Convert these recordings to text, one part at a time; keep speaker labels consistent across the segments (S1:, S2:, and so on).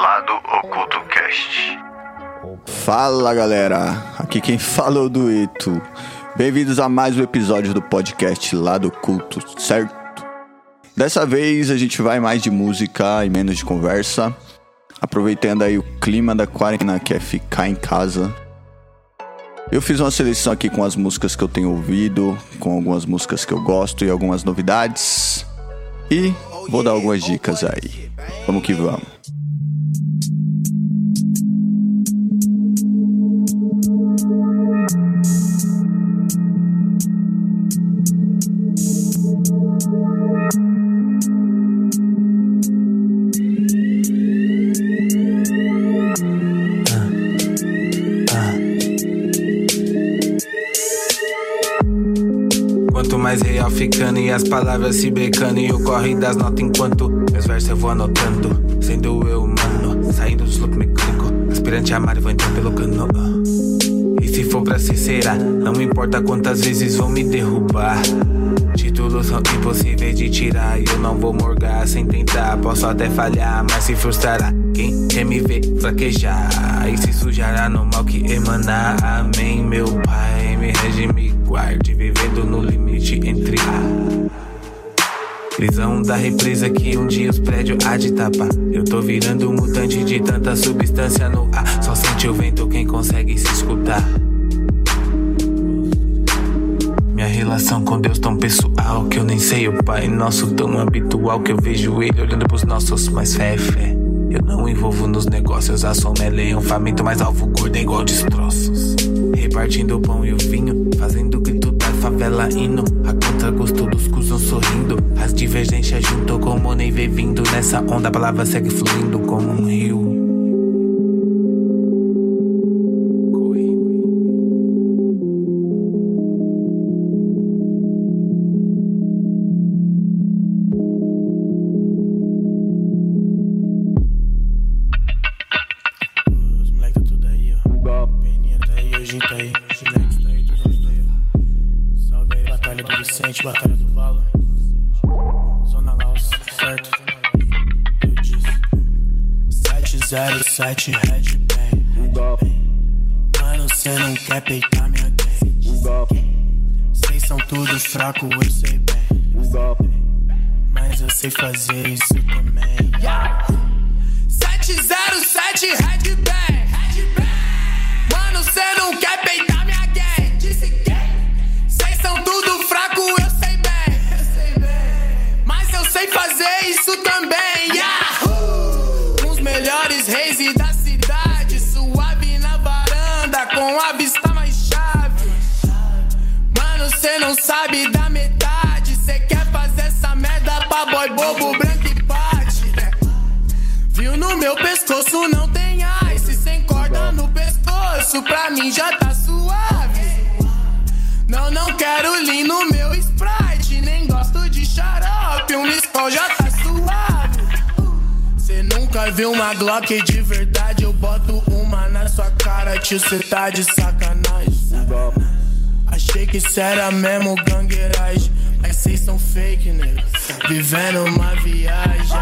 S1: Lado Oculto Cast.
S2: Fala galera, aqui quem fala é o Duito. Bem-vindos a mais um episódio do podcast Lado Oculto, certo? Dessa vez a gente vai mais de música e menos de conversa, aproveitando aí o clima da quarentena que é ficar em casa. Eu fiz uma seleção aqui com as músicas que eu tenho ouvido, com algumas músicas que eu gosto e algumas novidades. E vou dar algumas dicas aí. Vamos que vamos.
S3: Ficando e as palavras se becando E o corre das notas enquanto meus versos eu vou anotando. Sendo eu humano, saindo dos look mecânico. Aspirante a Mário, vou entrar pelo cano. E se for pra ser, será Não importa quantas vezes vão me derrubar. Títulos são impossíveis de tirar eu não vou morgar sem tentar. Posso até falhar, mas se frustrará Quem quer me ver fraquejar? E se sujará no mal que emanar Amém, meu pai Me rege, me guarde Vivendo no limite entre a Prisão da represa que um dia os prédios há de tapar. Eu tô virando um mutante de tanta substância no ar. Só sente o vento quem consegue se escutar. Minha relação com Deus tão pessoal que eu nem sei o Pai Nosso tão habitual que eu vejo Ele olhando pros nossos, mas fé é fé. Eu não envolvo nos negócios, a som é leão faminto, mas alvo gordo é igual destroços. Repartindo o pão e o vinho, fazendo grito da favela hino. A contra gosto dos cuzão sorrindo. As divergências junto com o money vindo. Nessa onda a palavra segue fluindo como um rio. Pescoço Pra mim já tá suave. Não, não quero lean no meu Sprite Nem gosto de xarope. Um Skol já tá suave. Cê nunca viu uma Glock de verdade? Eu boto uma na sua cara Tio, cê tá de sacanagem. Achei que cê era mesmo gangueiragem Mas cês são fake, nego Vivendo uma viagem.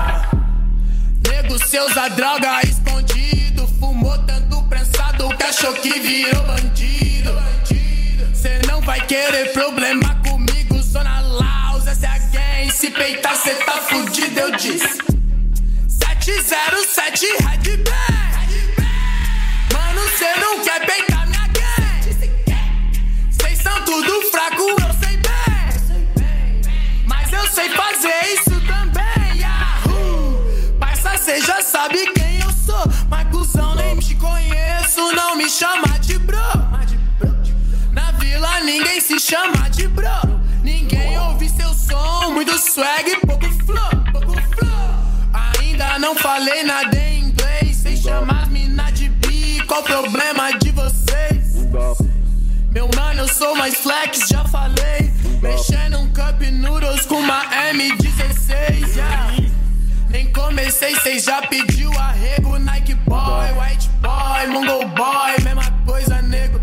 S3: Nego, cê usa droga escondido. Fumou tanto prensado que achou que virou bandido. Cê não vai querer problema comigo, Zona Laus, essa é gang. Se peitar, cê tá fudido, eu disse. 707 Red. Mano, cê não quer peitar minha gang. Cês são tudo fraco, eu sei bem. Mas eu sei fazer isso também. Yahoo! Parça, cê já sabe quem eu sou. Mas conheço. Não me chama de bro. Na vila ninguém se chama de bro. Ninguém ouve seu som. Muito swag, pouco flow. Pouco flow. Ainda não falei nada em inglês. Sem chamar mina de bi. Qual o problema de vocês? Meu mano, eu sou mais flex, já falei. Mexendo um cup noodles com uma M16. Yeah. Nem comecei, cês já pediu arrego. Nike boy, white boy, mongol boy, mesma coisa, nego.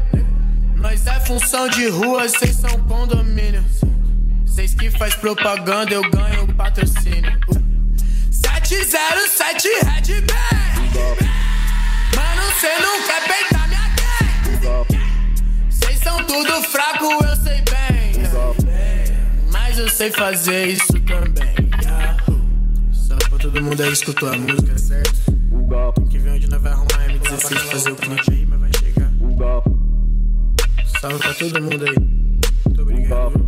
S3: Nós é função de rua, cês são condomínio. Cês que faz propaganda, eu ganho patrocínio. 707 Red Bang. Mano, cê não quer peitar minha gang. Cês são tudo fraco, eu sei bem. Mas eu sei fazer isso também. Todo mundo aí escutou a música, certo? Que vem onde nós vai arrumar M16 fazer o clipe aí, mas vai chegar. Salve pra todo mundo aí. Muito obrigado.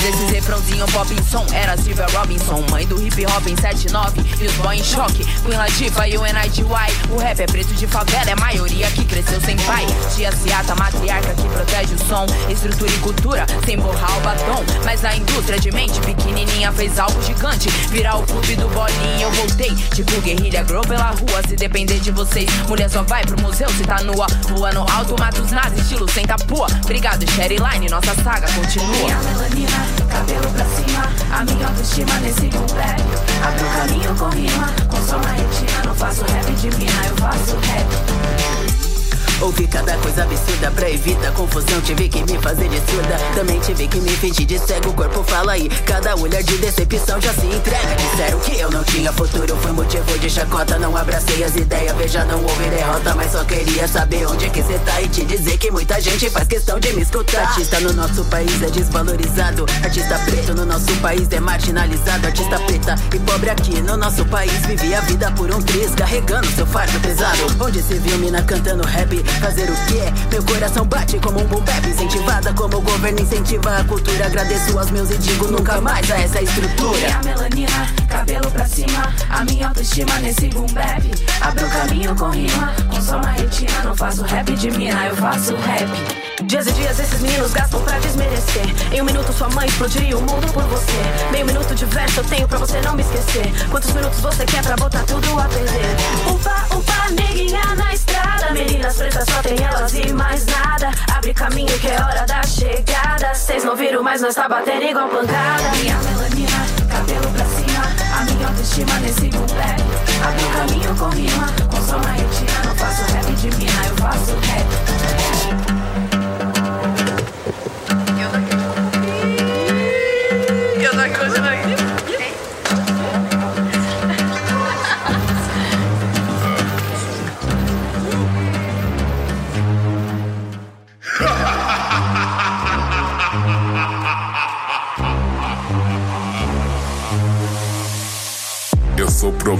S4: Desses refrãozinho pop em som Era Silvia Robinson, mãe do hip hop em 79 E os boy em choque, Queen Latifah e o NIGY O rap é preto de favela, é maioria que cresceu sem pai. Tia Ciata, matriarca que protege o som Estrutura e cultura, sem borrar o batom. Mas a indústria de mente pequenininha fez algo gigante Virar o clube do bolinha, eu voltei. Tipo guerrilha grow pela rua, se depender de vocês. Mulher só vai pro museu se tá nua Rua no alto, mata os nazis, estilo sem tapua Obrigado, Sherry Line, nossa saga continua
S5: cabelo pra cima A minha autoestima nesse boom Abro o caminho com rima Com som na retina Não faço rap de mina, eu faço rap
S4: Ouvi cada coisa absurda pra evitar confusão. Tive que me fazer de surda. Também tive que me fingir de cego. O corpo fala aí. Cada olhar de decepção já se entrega. Disseram que eu não tinha futuro. Foi motivo de chacota. Não abracei as ideias. Veja, não houve derrota. Mas só queria saber onde é que cê tá. E te dizer que muita gente faz questão de me escutar. Artista no nosso país é desvalorizado. Artista preto no nosso país é marginalizado. Artista preta e pobre aqui no nosso país. Vive a vida por um triz. Carregando seu fardo pesado. Onde se viu mina cantando rap? Fazer o quê? Meu coração bate como um boom bap Incentivada como o governo incentiva a cultura. Agradeço aos meus e digo nunca mais a essa estrutura.
S5: Minha melanina, cabelo pra cima A minha autoestima nesse boom bap. Abro o caminho com rima Com som na retina Não faço rap de mina, eu faço rap Dias e dias esses meninos gastam pra desmerecer. Em um minuto sua mãe explodiria o mundo por você. Meio minuto de verso eu tenho pra você não me esquecer. Quantos minutos você quer pra botar tudo a perder? Upa, upa, neguinha na estrada. Meninas pretas só tem elas e mais nada. Abre caminho que é hora da chegada. Cês não viram, mas nós tá batendo igual pancada. Minha melanina, cabelo pra cima. A minha autoestima nesse bap Abre o caminho com rima. Com som na retina Não faço rap de mina, eu faço rap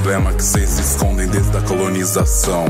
S6: problema que vocês escondem desde a colonização.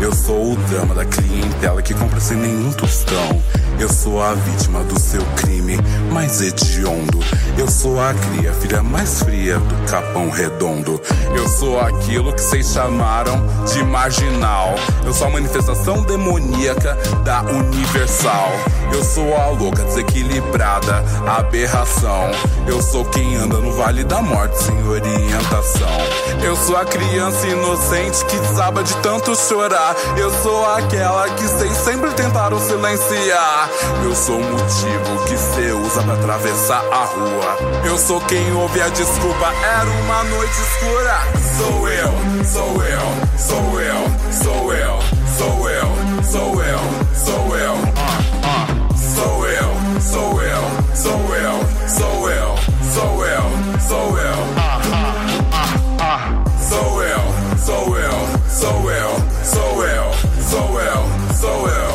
S6: Eu sou o drama da clientela que compra sem nenhum tostão. Eu sou a vítima do seu crime mais hediondo. Eu sou a cria, filha mais fria do capão redondo. Eu sou aquilo que vocês chamaram de marginal. Eu sou a manifestação demoníaca da universal. Eu sou a louca desequilibrada, aberração. Eu sou quem anda no vale da morte sem orientação. Eu sou a criança inocente que desaba de tanto chorar. Eu sou aquela que vocês sempre tentaram silenciar. Eu sou o motivo que cê usa pra atravessar a rua. Eu sou quem ouve a desculpa, era uma noite escura. Sou eu, sou eu, sou eu, sou eu, sou eu, sou eu, sou eu. Ah, ah. Sou eu, sou eu, sou eu, sou eu, sou eu, sou eu. Ah, ah, ah, ah. Sou eu, sou eu, sou eu, sou eu, sou eu, sou eu.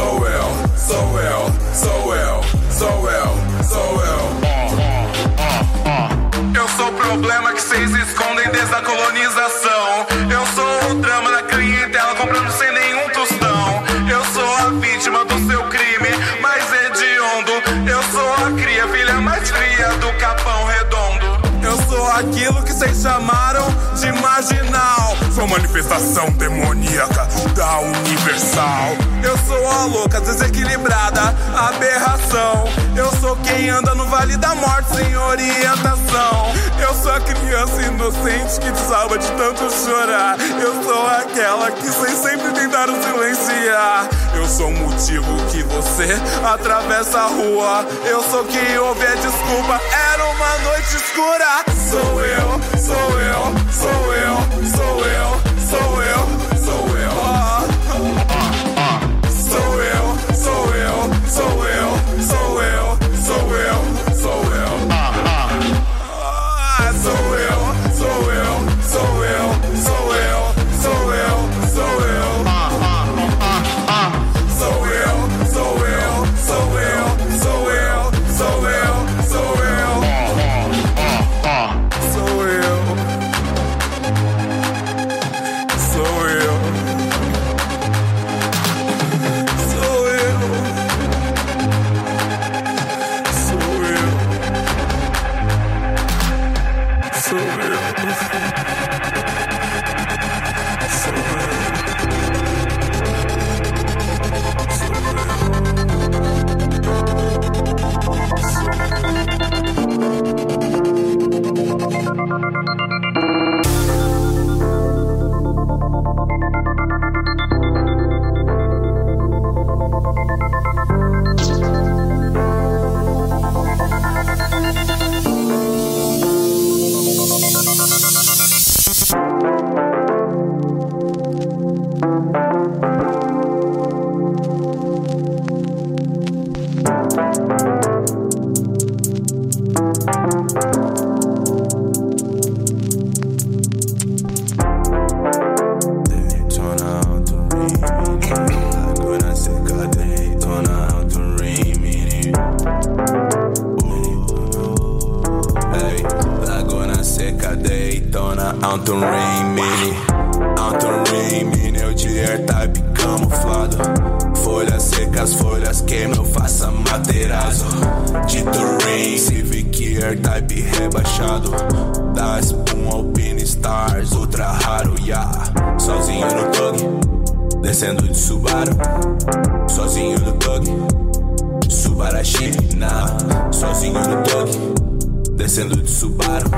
S6: Sou eu, sou eu, sou eu, sou eu, sou eu. Eu sou o problema que vocês escondem desde a colonização. Eu sou o drama da clientela comprando sem nenhum tostão. Eu sou a vítima do seu crime mais hediondo. Eu sou a cria, filha mais fria do capão redondo. Eu sou aquilo que vocês chamaram. Sou manifestação demoníaca da universal. Eu sou a louca desequilibrada, aberração. Eu sou quem anda no vale da morte sem orientação. Eu sou a criança inocente que desaba de tanto chorar. Eu sou aquela que vocês sempre tentaram silenciar. Eu sou o motivo que você atravessa a rua. Eu sou quem ouve a desculpa. Era uma noite escura. Sou eu, sou eu, sou eu, sou eu, sou eu, sou eu. Sou eu,
S7: rebaixado Da espuma Alpine Stars, ultra raro, yeah. Sozinho no tug, descendo de Subaru. Sozinho no tug, Subarashi, na Sozinho no tug, descendo de Subaru.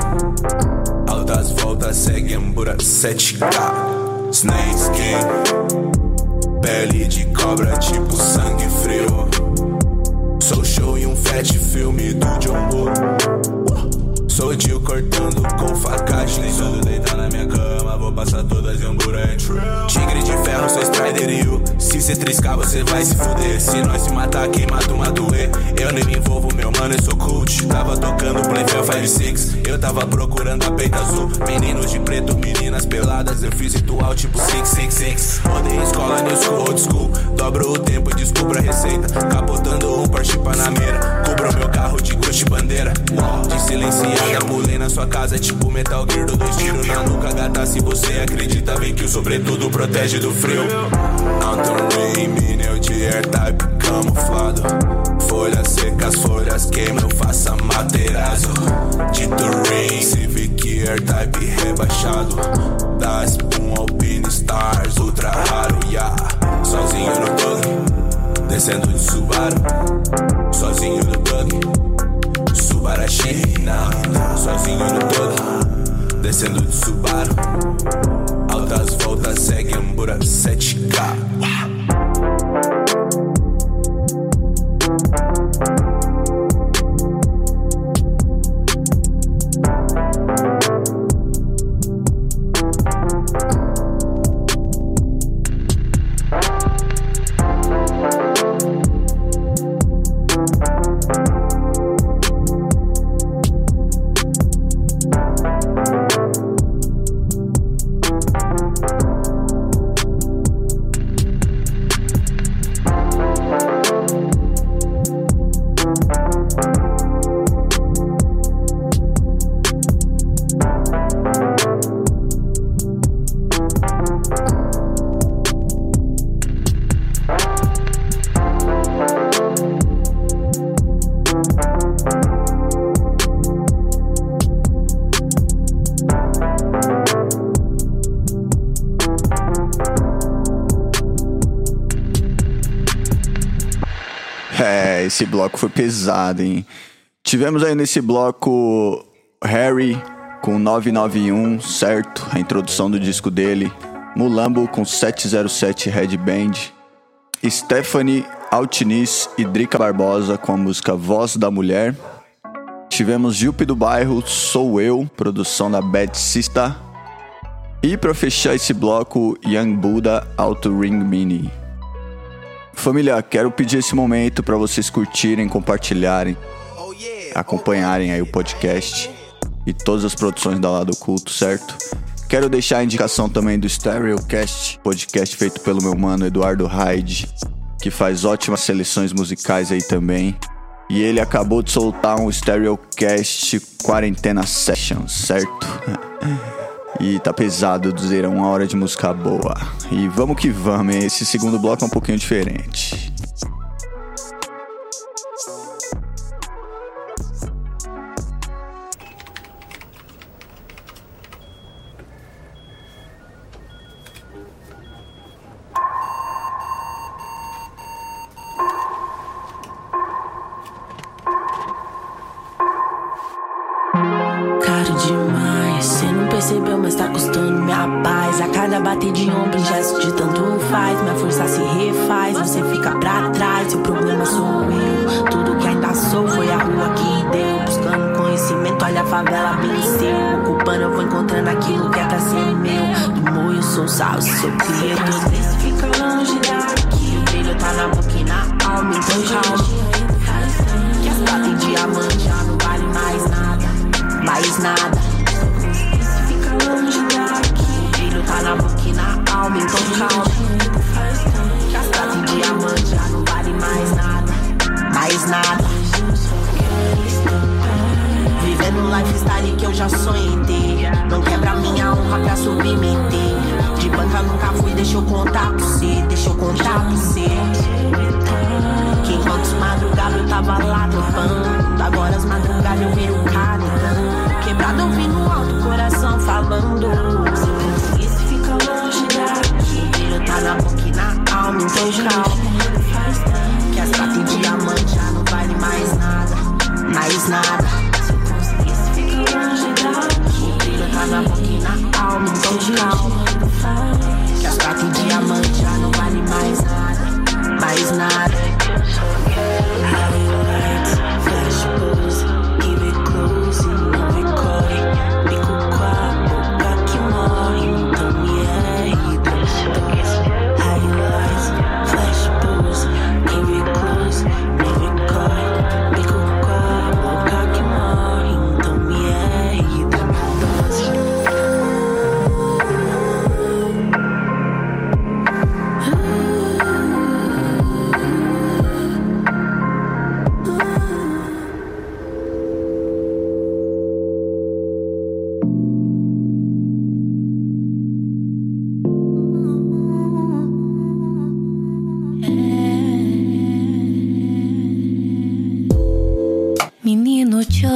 S7: Altas voltas, segue Ambura 7K Snake Skin Pele de cobra, tipo sangue frio. Sou show em um fat filme do John Woo Sou Dio cortando com facagem. Tudo deitar na minha cama, vou passar todas em hambúrguer Tigre de ferro, sou Strider e eu Se cê triscar, você vai se fuder. Se nós se matar, quem mata uma doer Eu nem me envolvo, meu mano, eu sou cult. Tava tocando Playfair 5-6 Eu tava procurando a peita azul. Meninos de preto, meninas peladas. Eu fiz ritual tipo 666 Odeio escola, new school, old school. Dobro o tempo e descubro a receita. Capotando um Porsche Panamera. Cubro meu carro de Gucci bandeira. De silenciada, pulei na sua casa Tipo Metal Gear, dou dois tiros na nuca Gata, se você acredita, vem que o sobretudo protege do frio. Anton Ray, Mineu de Air Type camuflado Folhas secas, folhas queimam, faça materazo Dito Rain, Civic Air Type rebaixado Da espuma Alpine Stars, ultra raro, yeah. Sozinho no tug, descendo de Subaru. Sozinho no tug, Subarashi, na Sozinho no tug, descendo de Subaru. Altas voltas, segue Ambura 7K
S2: pesado, hein? Tivemos aí nesse bloco Harry com 991, certo? A introdução do disco dele. Mulambo com 707 Headband. Stephanie Altiniz e Drica Barbosa com a música Voz da Mulher. Tivemos Jupe do Bairro, Sou Eu, produção da Bad Sista. E para fechar esse bloco, Young Buddha Auto Ring Mini. Família, quero pedir esse momento para vocês curtirem, compartilharem, acompanharem aí o podcast e todas as produções da Lado Culto, certo? Quero deixar a indicação também do Stereocast, podcast feito pelo meu mano Eduardo Hyde, que faz ótimas seleções musicais aí também. E ele acabou de soltar um Stereocast Quarentena Sessions, certo? E tá pesado dizer uma hora de música boa. E vamos que vamos, esse segundo bloco é um pouquinho diferente.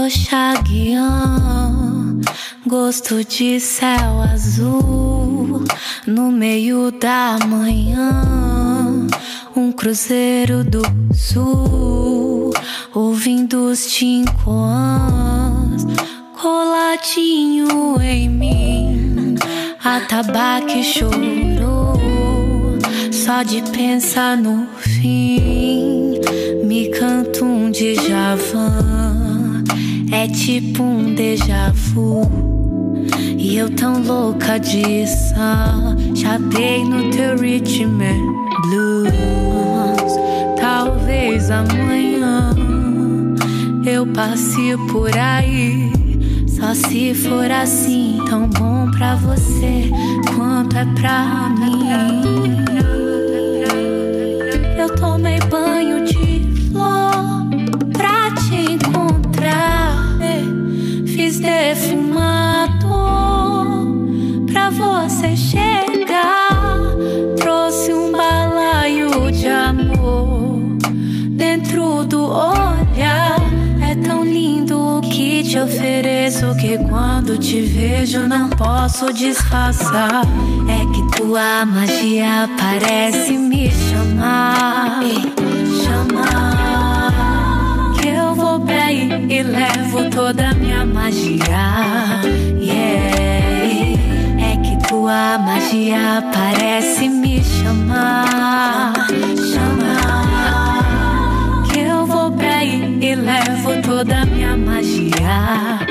S8: Oxaguian, gosto de céu azul. No meio da manhã, um cruzeiro do sul, ouvindo os tincoãs, coladinho em mim. Atabaque chorou, só de pensar no fim. Me canta um Djavan, é tipo um déjà vu. E eu tão louca disso, chapei no teu and blues. Talvez amanhã eu passe por aí. Só se for assim, tão bom pra você quanto é pra mim. Eu tomei banho de ofereço que quando te vejo não posso disfarçar. É que tua magia parece me chamar, chamar. Que eu vou aí e levo toda a minha magia. Yeah. É que tua magia parece me chamar, chamar. Que eu vou aí e levo toda a minha magia.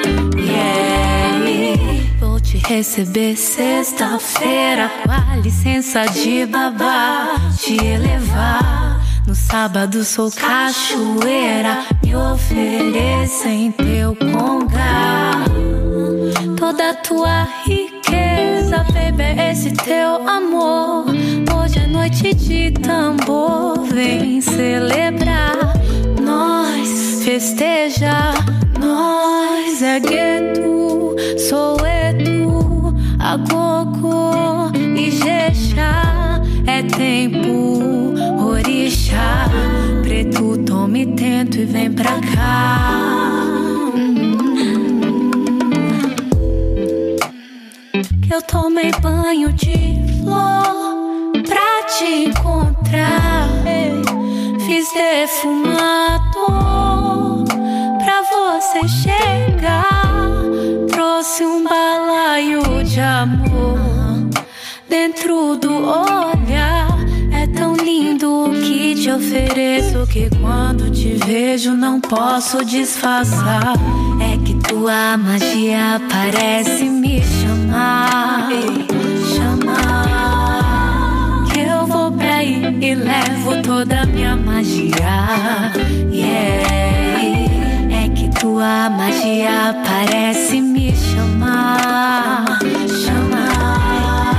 S8: Receber sexta-feira com a licença de babá, te elevar. No sábado sou cachoeira, me ofereça em teu conga. Toda tua riqueza, baby, é esse teu amor. Hoje é noite de tambor, vem celebrar. Nós festejar, nós é gueto, sou etu, agogo e jexá. É tempo, orixá, preto, tome tento e vem pra cá. que eu tomei banho de flor pra te encontrar. Fiz defumado Trouxe um balaio de amor dentro do olhar. É tão lindo o que te ofereço que quando te vejo não posso disfarçar. É que tua magia parece me chamar. Que eu vou pra e levo toda a minha magia. Yeah. É tua magia parece me chamar. Chamar.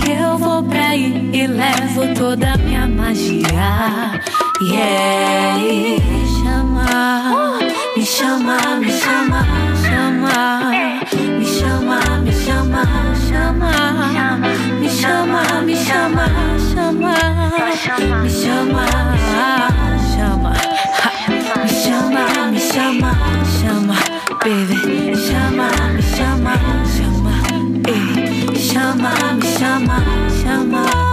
S8: Que eu vou pra aí e levo toda a minha magia. Yeah. Me chamar, me chamar, me chamar, chamar. Me chamar, me chamar, chamar. Me chamar, me chamar, chamar. Me chamar, chama. Ha. Me chama, me chama, chama, baby. Me chama, me chama, chama, eh. Me chama, me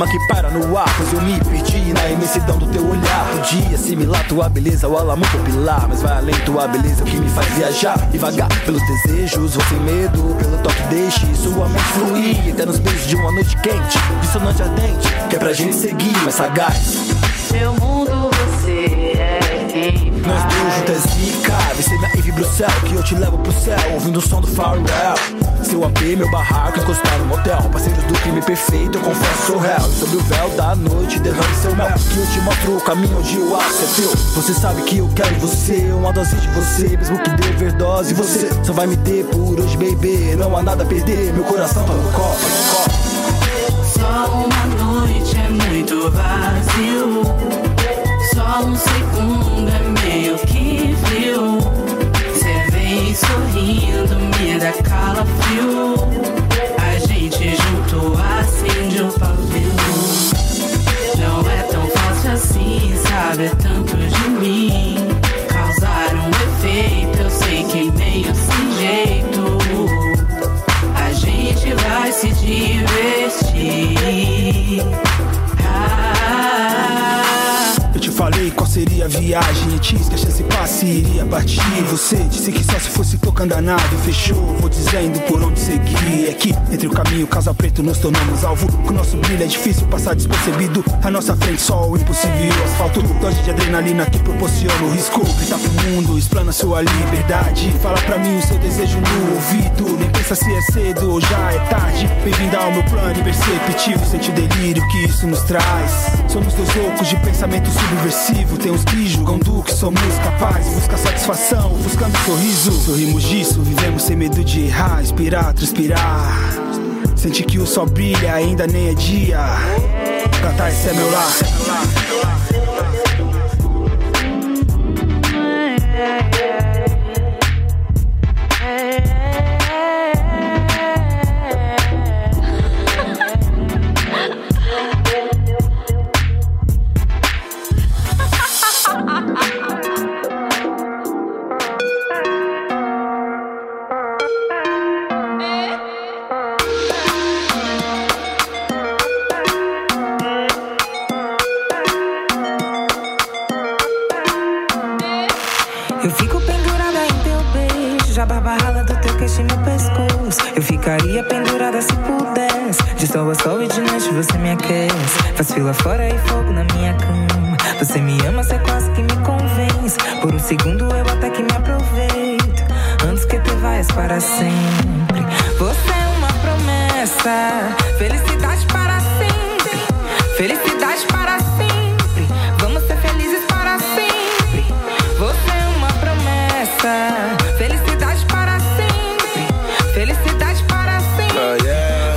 S9: enigma que para no ar Pois eu me perdi na imensidão do teu olhar. Podia assimilar tua beleza ao alamo popular Mas vai além tua beleza, o que me faz viajar. E vagar pelos desejos, vou sem medo Pelo toque deixe sua mente fluir Até nos beijos de uma noite quente Dissonante ardente, que é pra gente seguir mais sagaz.
S10: Meu mundo, você é quem
S9: Nós dois juntos é zica Vem ser minha Eve Bruxel Que eu te levo pro céu Ouvindo o som do Farewell Seu AP, meu barraco Encostar no motel Parceiros do crime perfeito Eu confesso, sou E sobre o véu da noite Derrame seu mel. Que eu te mostro o caminho onde o aço é teu Você sabe que eu quero você Uma dose de você. Mesmo que dê overdose Você só vai me ter por hoje, baby. Não há nada a perder Meu coração tá no copo, copo.
S10: Só uma noite é muito vazio. Só um segundo me dá calafrio. A gente junto acende o pavio. Não é tão fácil assim, sabe? É tanto de mim. Causar um efeito, eu sei que meio sem jeito. A gente vai se divertir. Ah,
S9: Eu te falei qual seria a viagem E a chance passe iria partir. Você disse que só se fosse tocando a nave Fechou, vou dizendo por onde seguir. É que entre o caminho e o casa preto nos tornamos alvo. Com nosso brilho é difícil passar despercebido. À nossa frente só o impossível. E o asfalto Dose de adrenalina que proporciona o risco. Gritar pro mundo, explana sua liberdade. Fala pra mim o seu desejo no ouvido. Nem pensa se é cedo ou já é tarde. Bem-vinda ao meu plano imperceptível. Sente o delírio que isso nos traz. Somos dois loucos de pensamento subversivo. Tem uns que julgam do que somos capazes. Busca satisfação, buscando sorriso. Sorrimos disso, vivemos sem medo de errar. Inspirar, transpirar. Sente que o sol brilha, ainda nem é dia. Cantar esse é meu lar
S11: noite já barba rala do teu queixo e meu pescoço. Eu ficaria pendurada se pudesse. De sol a sol e de noite você me aquece. Faz fila fora e fogo na minha cama. Você me ama, você quase que me convence. Por um segundo eu até que me aproveito. Antes que tu vais para sempre. Você é uma promessa. Felicidade para sempre. Felicidade Felicidade para sempre. Felicidade para sempre.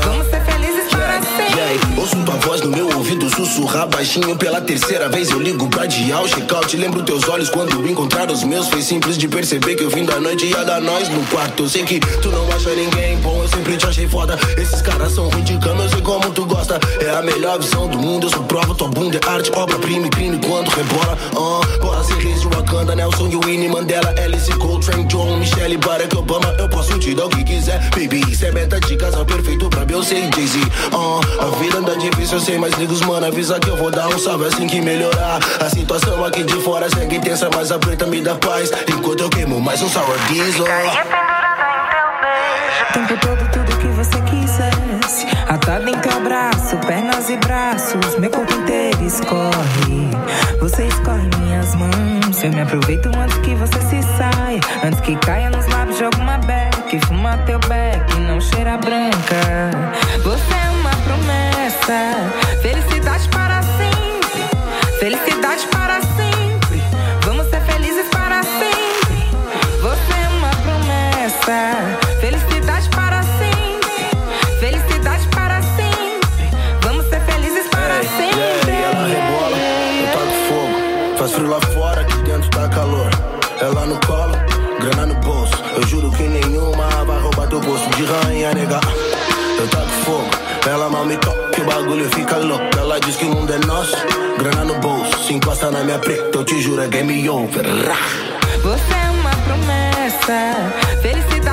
S11: Vamos ser felizes para sempre.
S12: Yeah, ouço tua voz no meu ouvido sussurrar baixinho pela terceira vez. Eu ligo pra dial, check-out. Lembro teus olhos quando encontrar os meus. Foi simples de perceber que eu vim da noite ia dar nós no quarto. Eu sei que tu não acha ninguém bom, eu sempre te achei foda. Esses caras são ruins de cama, eu sei como tu gosta. É a melhor visão do mundo, eu sou prova. Tua bunda é arte, obra-prima e crime quando rebola. Uh, bora ser Wakanda, Nelson e Winnie Mandela, Alice Coltrane, John, Michelle, Barack Obama. Eu posso te dar o que quiser, baby. Isso é meta de casal perfeito pra Beyoncé e Jay-Z. Uh, a vida anda difícil, eu sei, mas liga os mano, avisa que eu vou dar um salve assim que melhorar. A situação aqui de fora segue intensa, mas a preta me dá paz. Enquanto eu queimo mais um sour diesel.
S11: O tempo todo, tudo que você quisesse. Atado em teu abraço, pernas e braços. Meu corpo inteiro escorre. Você escorre minhas mãos. Eu me aproveito antes que você se saia. Antes que caia nos lábios de alguma beck. Fuma teu beck, não cheira branca. Você é uma promessa.
S12: Calor. Ela no colo, grana no bolso. Eu juro que nenhuma vai roubar teu bolso de rainha, nega. Eu taco fogo, ela mal me toca, que o bagulho fica louco. Ela diz que o mundo é nosso, grana no bolso. Se encosta na minha preta, eu te juro, é game over.
S11: Você é uma promessa. Felicidade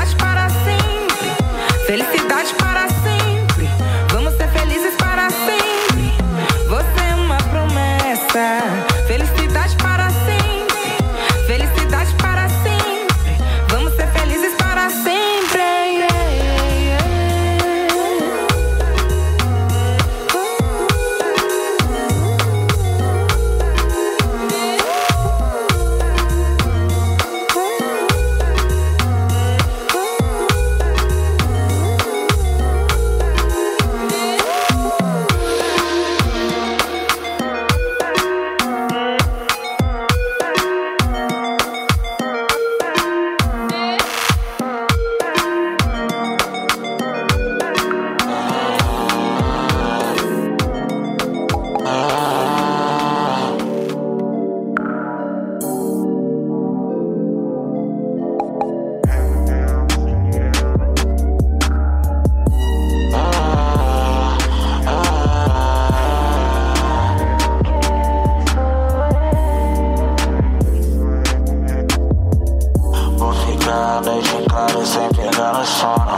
S13: sono.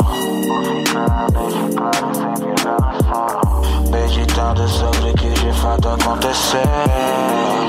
S13: Meditando sobre o que de fato aconteceu.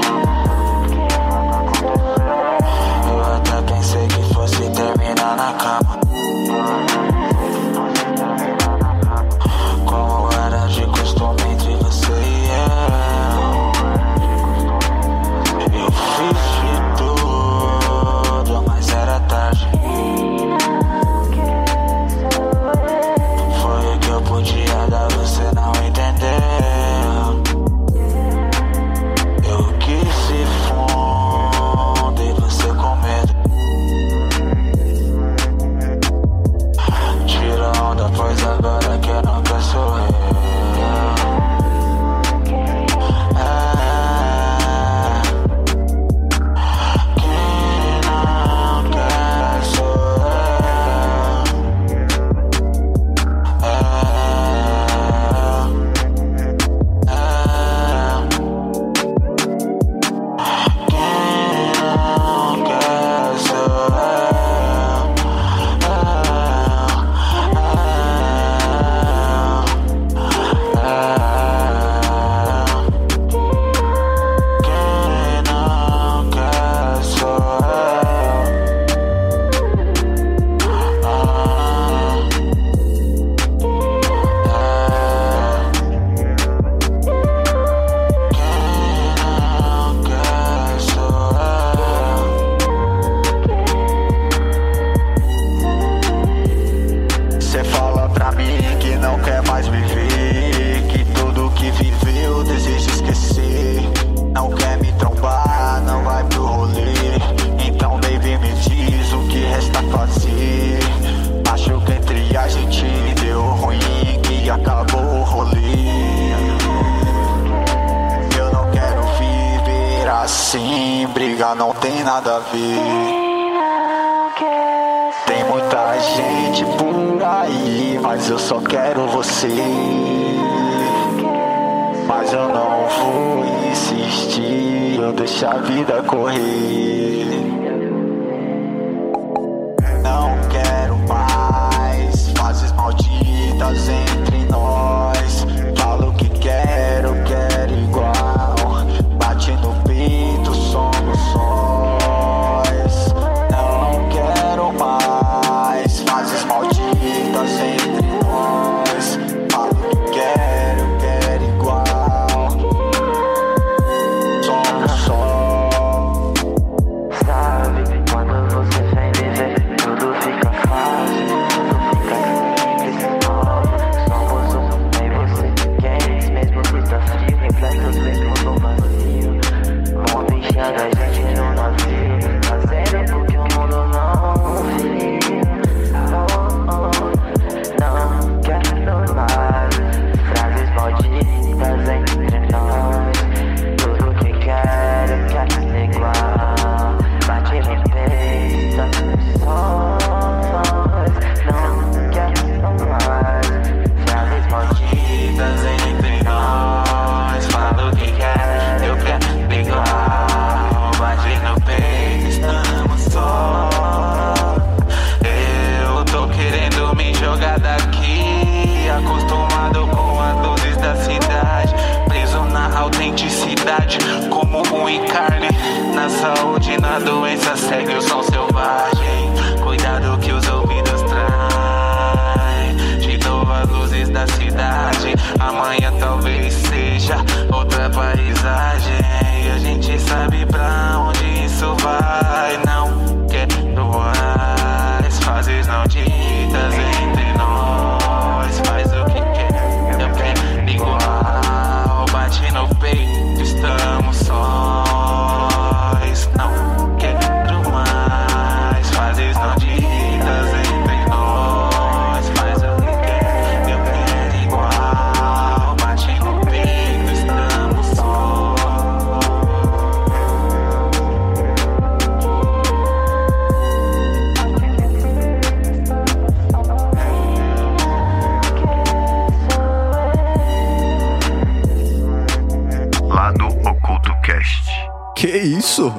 S13: Isso?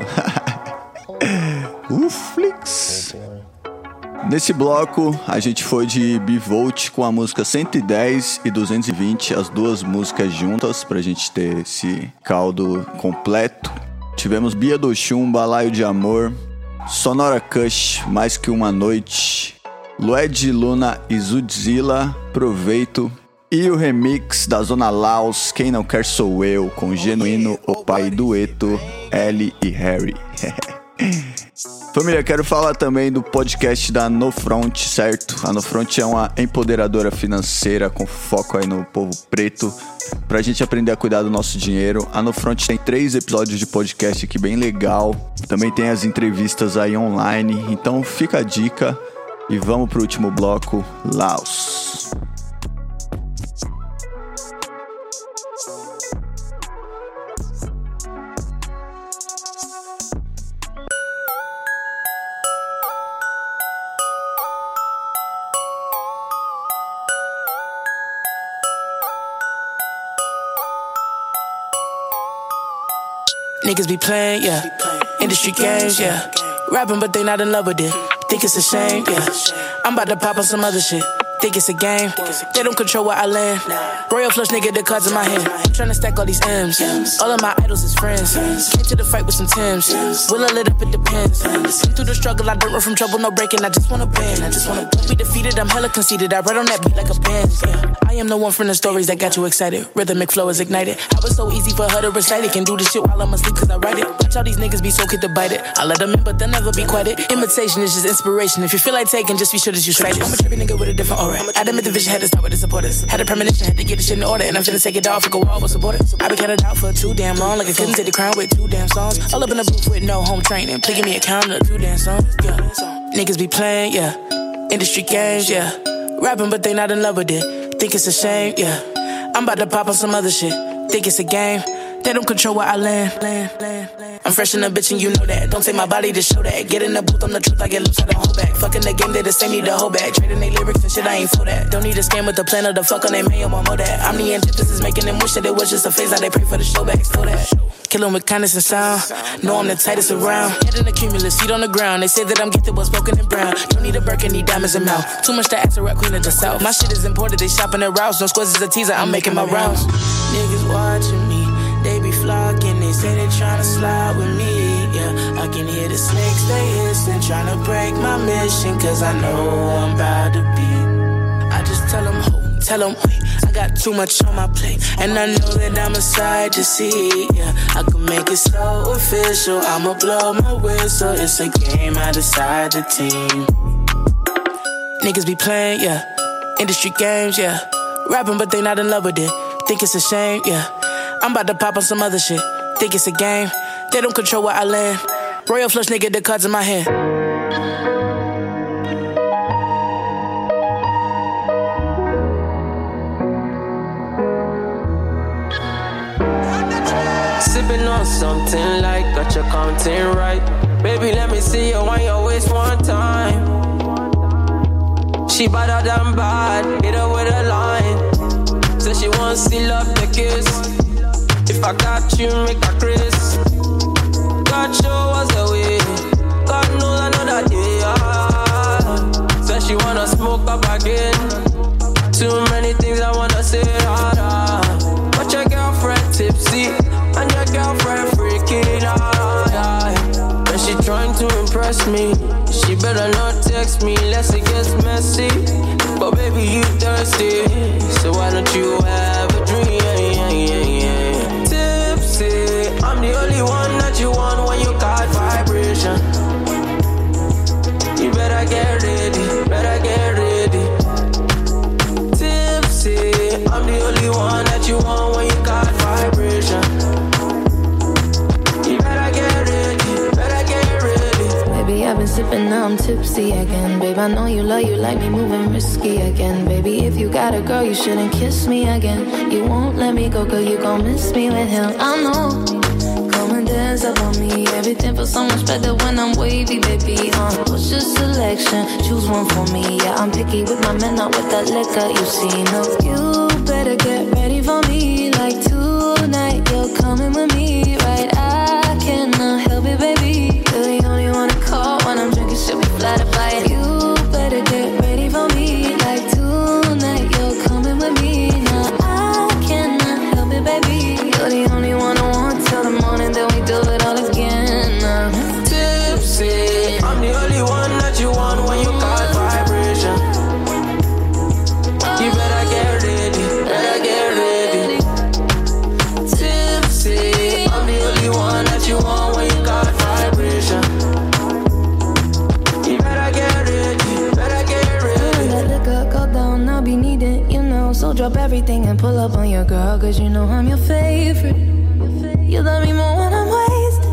S2: Uflix. Nesse bloco, a gente foi de Bivolt com a música 110 e 220, as duas músicas juntas, pra gente ter esse caldo completo. Tivemos Bia do Chum, Balaio de Amor, Sonora Kush, Mais Que Uma Noite, Lued Luna e Zudzilla, Proveito, e o remix da Zona Laos, Quem Não Quer Sou Eu, com Genuíno, o pai dueto, Ellie e Harry. Família, quero falar também do podcast da No Front, certo? A No Front é uma empoderadora financeira com foco aí no povo preto, pra gente aprender a cuidar do nosso dinheiro. A No Front tem três episódios de podcast aqui bem legal. Também tem as entrevistas aí online. Então fica a dica e vamos pro último bloco, Laos.
S14: Niggas be playing, yeah. Industry games, yeah. Rapping, but they not in love with it. Think it's a shame, yeah. I'm about to pop on some other shit. Think it's a game. They don't control where I land. Royal flush nigga, the cards in my hand. Tryna stack all these M's. All of my idols is friends. Came to the fight with some Tims. Will I lit up? It depends. Through the struggle, I don't run from trouble, no breaking. I just wanna win. I just wanna be defeated. I'm hella conceited. I ride on that beat like a. Yeah. I am the one from the stories that got you excited. Rhythmic flow is ignited. I was so easy for her to recite it. Can do this shit while I'm asleep cause I write it. Watch all these niggas be so quick to bite it. I let them in, but they'll never be quiet. Imitation is just inspiration. If you feel like taking, just be sure that you strike it. I'm a trippy nigga with a different aura. I admit the vision had to start with the supporters. Had a premonition, had to get the shit in order. And I'm finna take it off and go all with supporters. I been counted out for too damn long. Like I couldn't take the crown with two damn songs. All up in the booth with no home training. Please me a count of two damn songs. Yeah. Niggas be playing, yeah. Industry games, yeah. Rapping, but they not in love with it. Think it's a shame, yeah. I'm about to pop on some other shit. Think it's a game. They don't control where I land. I'm fresh in the bitch and you know that. Don't take my body to show that. Get in the booth, I'm the truth, I get loose, I don't hold back. Fucking the game, they the same, need to hold back. Trading they lyrics and shit, I ain't for that. Don't need a scam with the plan of the fuck on they mayo, I'm more that. I'm the antithesis, making them wish that it was just a phase, now they pray for the show back. For that. Kill 'em with kindness and sound. Know I'm the tightest around. Head in the cumulus, feet on the ground. They say that I'm gifted, what's spoken in brown. Don't need a Birkin, need diamonds and mouth. Too much to ask a rap queen of the south. My shit is imported, they shopping at routes. No squares is a teaser, I'm making my rounds. Niggas watching me, they be flocking. They say they tryna slide with me. Yeah, I can hear the snakes, they hissing, tryna break my mission. Cause I know I'm about to be. I just tell them, ho, tell them, wait. I got too much on my plate. And I know that I'm a sight to see. Yeah, I can make it so official. I'ma blow my whistle. It's a game, I decide the team. Niggas be playing, yeah. Industry games, yeah. Rapping, but they not in love with it. Think it's a shame, yeah. I'm about to pop on some other shit. Think it's a game. They don't control where I land. Royal flush nigga, the cards in my hand.
S15: Sipping on something like got your counting right. Baby, let me see you on your waist one time. She better than bad, hit her with a line. Say she wants to love the kiss. I got you, make a Chris. God show us the way. God knows another day. Ah. Say she wanna smoke up again. Too many things I wanna say. Ah. But your girlfriend tipsy and your girlfriend freaking out. And she trying to impress me. She better not text me unless it gets messy. But baby, you thirsty, so why don't you have a dream? Get ready, better get ready. Tipsy, I'm the only one that you want when you got vibration. You better get ready, better get ready.
S16: Baby, I've been sipping, now I'm tipsy again. Babe, I know you love you like me moving risky again. Baby, if you got a girl, you shouldn't kiss me again. You won't let me go, cause you gon' miss me with him. I know. And dance up on me. Everything feels so much better when I'm wavy, baby. Uh, what's your selection? Choose one for me. Yeah, I'm picky with my men, not with that liquor you see. No, you better get ready for me. Like tonight, you're coming with me, right? I cannot help up on your girl, cause you know I'm your favorite. You love me more when I'm wasted.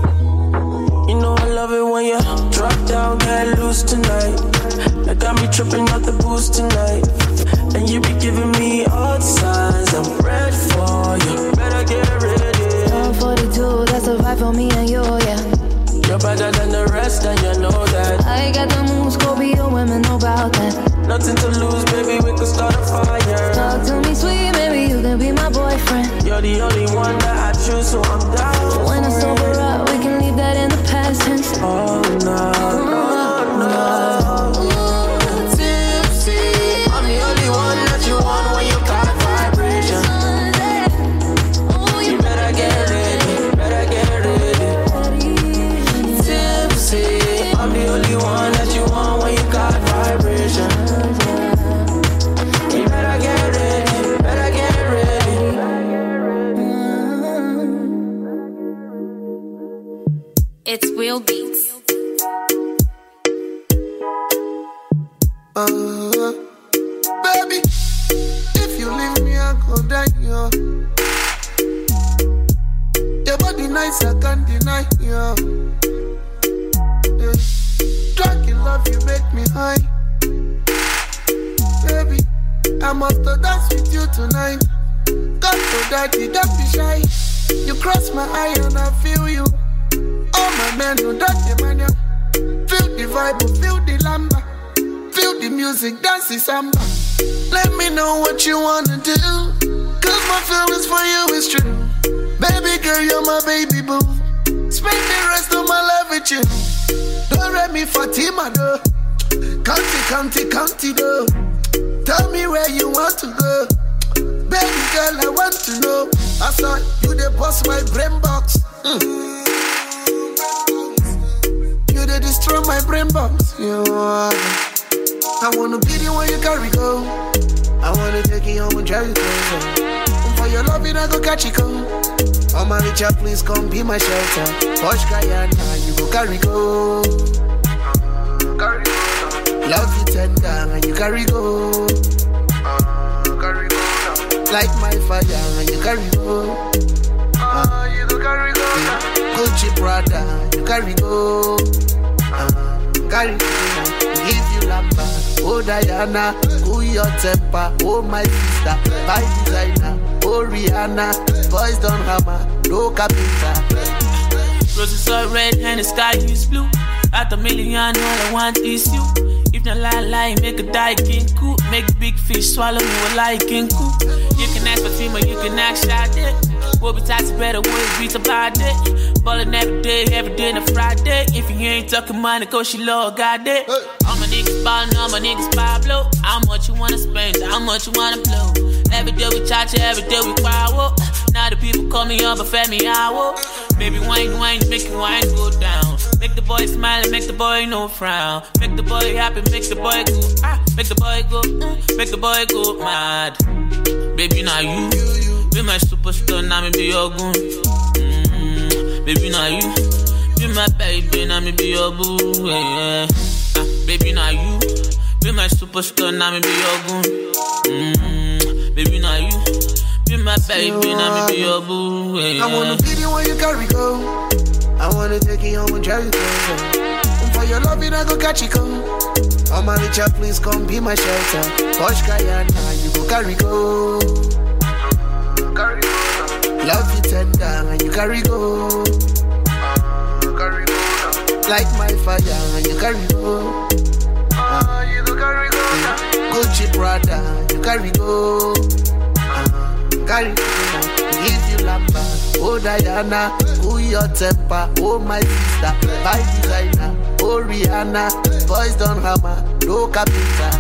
S15: You know I love it when you drop down, get loose tonight. That got me tripping out the boost tonight. And you be giving me all the signs. I'm ready for you. Better get ready.
S16: I'm 42, that's a vibe for me and you, yeah.
S15: You're better than the rest, and you know that.
S16: I got the moves, Scorpio women know about that.
S15: Nothing to lose, baby. We can start a fire.
S16: Talk to me sweet, maybe you can be my boyfriend.
S15: You're the only one that I choose, so I'm down.
S16: When I sober up, we can leave that in the past tense.
S15: Oh no, no,
S17: go.
S18: Oh my Richard, please come be my shelter. Porsche Cayenne, you go carry go. Love you tender you carry go. Like my fire you carry go. You go carry go. Gucci Prada, you carry go. Uh, carry go. Give you lamba. Oh Diana, cool your temper. Oh my sister, by designer. Oh Rihanna, boys don't hammer. No carpenter.
S19: Roses are red and the sky is blue. At a million, all I want is you. If not lie, lie, make a die king cool. Make big fish swallow me with like king cool. You can ask or you can ask shot it. We'll be tight better, we'll be about it. Ballin' every day, every day, and a Friday. If you ain't talking money, cause she love God eh. it. All my niggas ballin', all my niggas Pablo. How much you wanna spend, how much you wanna blow. Every day we charge, every day we power. Now the people call me up, fed me hour. Baby, wine, wine, make the wine go down. Make the boy smile and make the boy no frown. Make the boy happy, make the boy go, ah, make the boy go, mm, make the boy go mad. Baby, now you, be my superstar, now me be your goon. Mm, baby, now you, be my baby, now me be your boo. Yeah, yeah. Ah, baby, now you, be my superstar, now me be your goon. Mm, baby, now you, be my baby, now me be your boo. Yeah.
S18: I wanna be the one you carry go. I wanna take you home and drive you crazy. And for your loving, I go catch you come. Oh my Richard, please come be my shelter. Porsche Cayenne, you go carry go. Love you tender and you carry go. Like my fire and you carry go. Uh, you go carry go. Gucci Prada, you carry go. Carry you lamba. Oh Diana, cool your temper. Oh my sister, by designer. Oh Rihanna, boys don't hammer, no carpenter.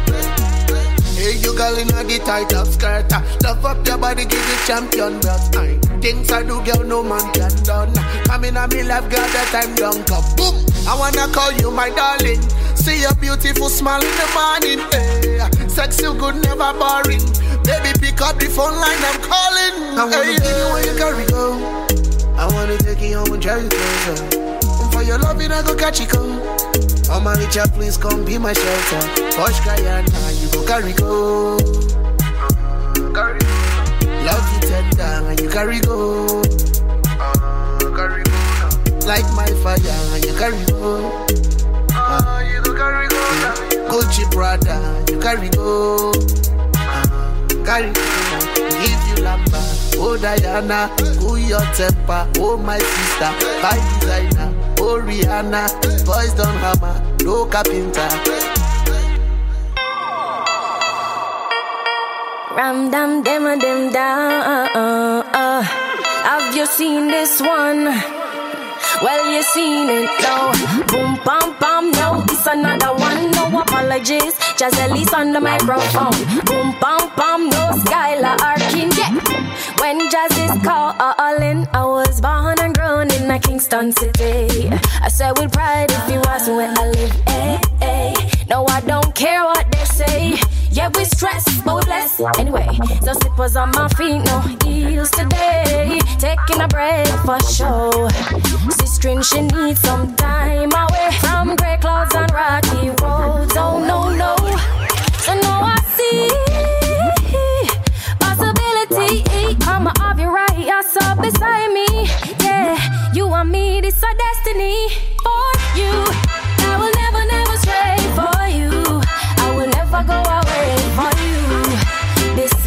S18: Hey, you girl in the tight up skirt. Love up your body, give you champion belt. Aye. Things I do, girl, no man can done. Come in on me life, girl, that time done come. Boom! I wanna call you my darling. See your beautiful smile in the morning. Hey, sexy good, never boring. Baby, pick up the phone line, I'm calling. I wanna hey, give you where you carry go. I wanna take you home and drive you crazy. And for your loving, I go catch you oh. come. Oh my Richard, please come be my shelter. Porsche Cayenne, you go carry go. Love you tender and you carry go. Like my fire and you carry go. Gucci Prada, you carry go. Uh-huh. Carry go. Give you lamba. Oh Diana, cool your temper. Oh my sister, by designer. Oh Rihanna, boys don't hammer, no carpenter.
S5: Ram dam dem dem down. Uh, uh, uh, have you seen this one? Well, you seen it now. Boom, pam, pam, no, it's another one. No apologies, just Elise on the microphone. Boom, pam, pam, no Skylar Arkin. Yeah. When jazz is calling, I was born and grown in a Kingston city. I said with pride if you ask me where I live. Hey, hey. No, I don't care what they say. Yeah, we stress, but we bless. Anyway, so slippers on my feet, no heels today. Taking a break for sure. Sister, she needs some time away from grey clouds and rocky roads. Oh no, no. So now I see possibility. I'ma you right, you're so beside me. Yeah, you and me, this a destiny for you. I will never, never stray for you. I will never go. This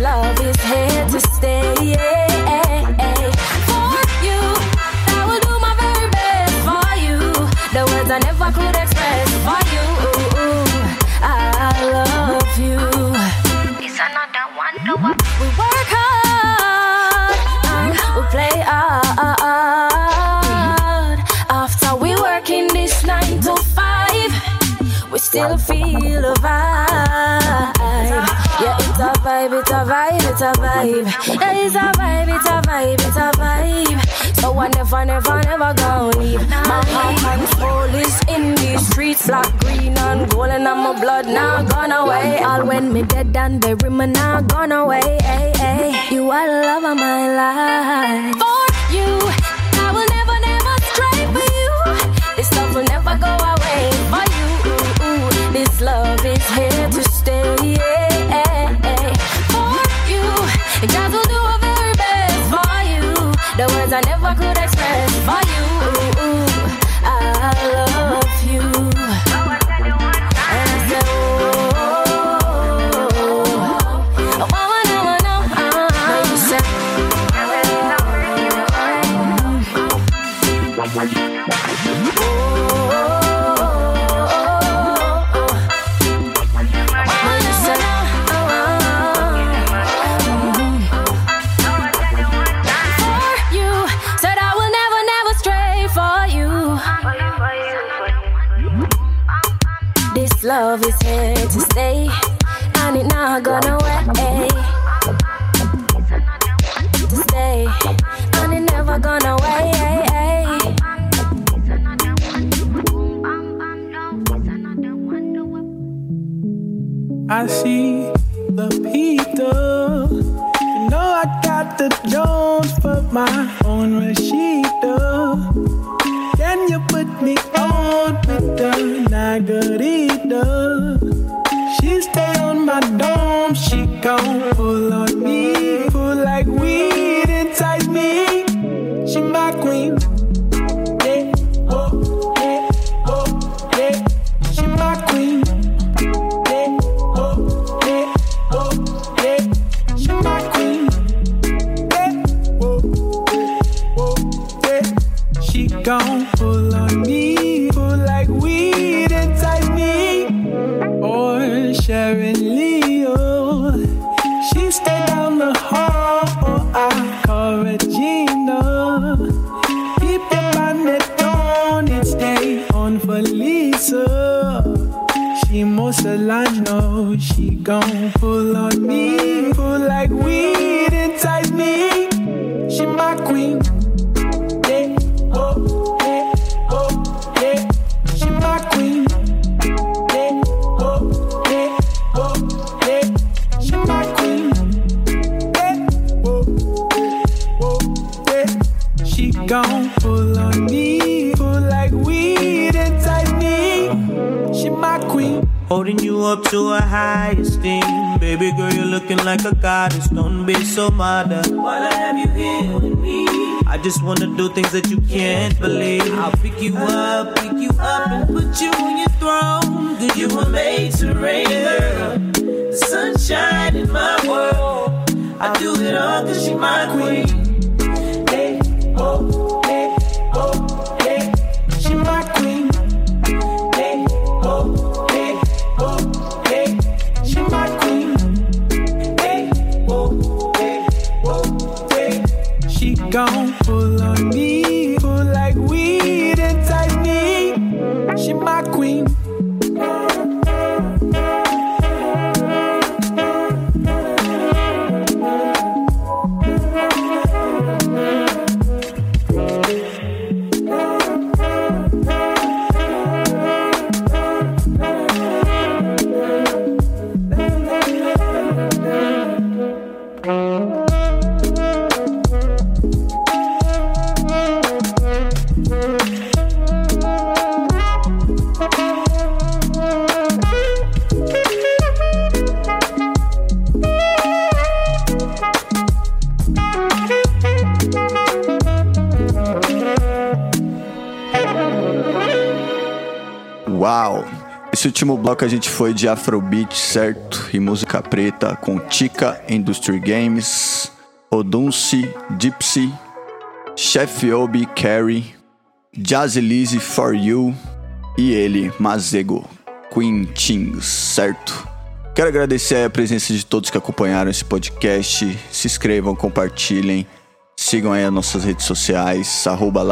S5: love is here to stay. For still feel a vibe. Yeah, it's a vibe, it's a vibe, it's a vibe. Yeah, it's a vibe, it's a vibe, it's a vibe. So I never, never, never gonna leave. My heart and soul is in these streets, like green, and gold, and I'm a blood now gone away. All when me dead and bury me now gone away. Hey, hey, you are the love of my life. For you. the words I never could
S20: don't
S21: pull on me.
S2: Nesse último bloco a gente foi de Afrobeat, certo? E música preta com Tika, Industry Games, Odunsi, Gypsy, Chef Obi, Carrie, Jazz Elise, For You e ele, Mazego, Quintins, certo? Quero agradecer a presença de todos que acompanharam esse podcast. Se inscrevam, compartilhem, sigam aí as nossas redes sociais, arroba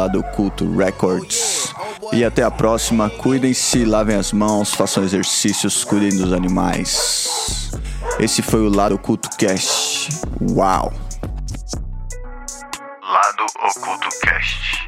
S2: Records. E até a próxima. Cuidem-se, lavem as mãos, façam exercícios, cuidem dos animais. Esse foi o Lado Oculto Cast. Uau!
S13: Lado Oculto Cast.